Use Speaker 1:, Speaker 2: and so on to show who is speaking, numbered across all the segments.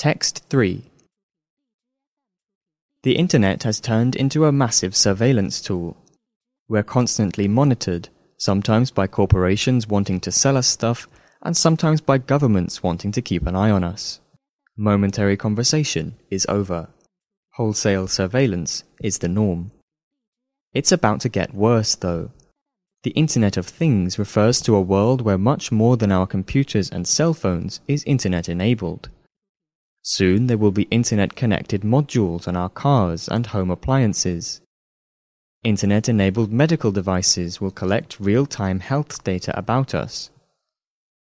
Speaker 1: Text 3 The Internet has turned into a massive surveillance tool. We're constantly monitored, sometimes by corporations wanting to sell us stuff, and sometimes by governments wanting to keep an eye on us. Momentary conversation is over. Wholesale surveillance is the norm. It's about to get worse, though. The Internet of Things refers to a world where much more than our computers and cell phones is Internet enabled. Soon there will be Internet connected modules on our cars and home appliances. Internet enabled medical devices will collect real time health data about us.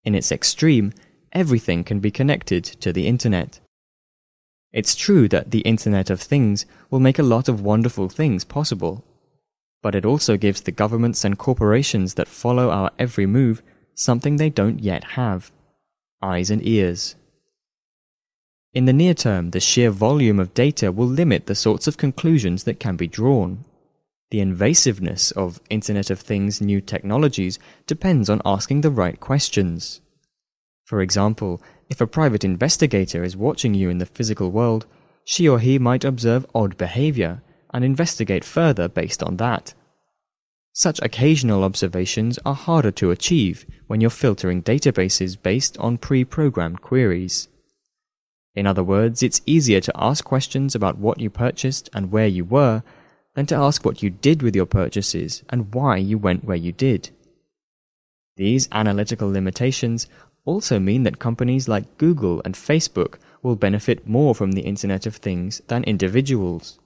Speaker 1: In its extreme, everything can be connected to the Internet. It's true that the Internet of Things will make a lot of wonderful things possible, but it also gives the governments and corporations that follow our every move something they don't yet have eyes and ears. In the near term, the sheer volume of data will limit the sorts of conclusions that can be drawn. The invasiveness of Internet of Things new technologies depends on asking the right questions. For example, if a private investigator is watching you in the physical world, she or he might observe odd behavior and investigate further based on that. Such occasional observations are harder to achieve when you're filtering databases based on pre programmed queries. In other words, it's easier to ask questions about what you purchased and where you were than to ask what you did with your purchases and why you went where you did. These analytical limitations also mean that companies like Google and Facebook will benefit more from the Internet of Things than individuals,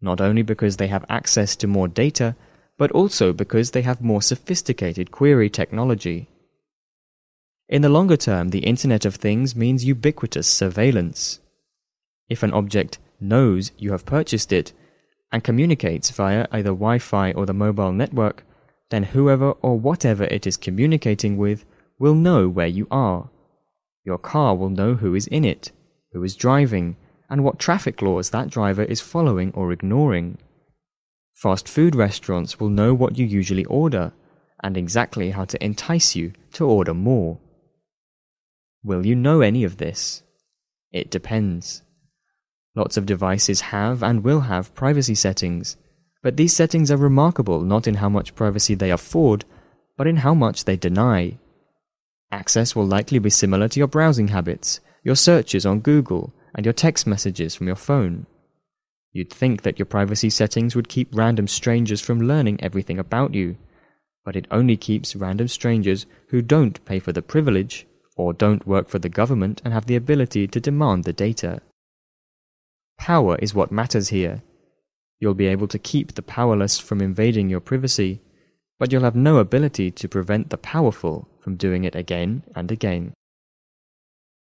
Speaker 1: not only because they have access to more data, but also because they have more sophisticated query technology. In the longer term, the Internet of Things means ubiquitous surveillance. If an object knows you have purchased it and communicates via either Wi Fi or the mobile network, then whoever or whatever it is communicating with will know where you are. Your car will know who is in it, who is driving, and what traffic laws that driver is following or ignoring. Fast food restaurants will know what you usually order and exactly how to entice you to order more. Will you know any of this? It depends. Lots of devices have and will have privacy settings, but these settings are remarkable not in how much privacy they afford, but in how much they deny. Access will likely be similar to your browsing habits, your searches on Google, and your text messages from your phone. You'd think that your privacy settings would keep random strangers from learning everything about you, but it only keeps random strangers who don't pay for the privilege or don't work for the government and have the ability to demand the data. Power is what matters here. You'll be able to keep the powerless from invading your privacy, but you'll have no ability to prevent the powerful from doing it again and again.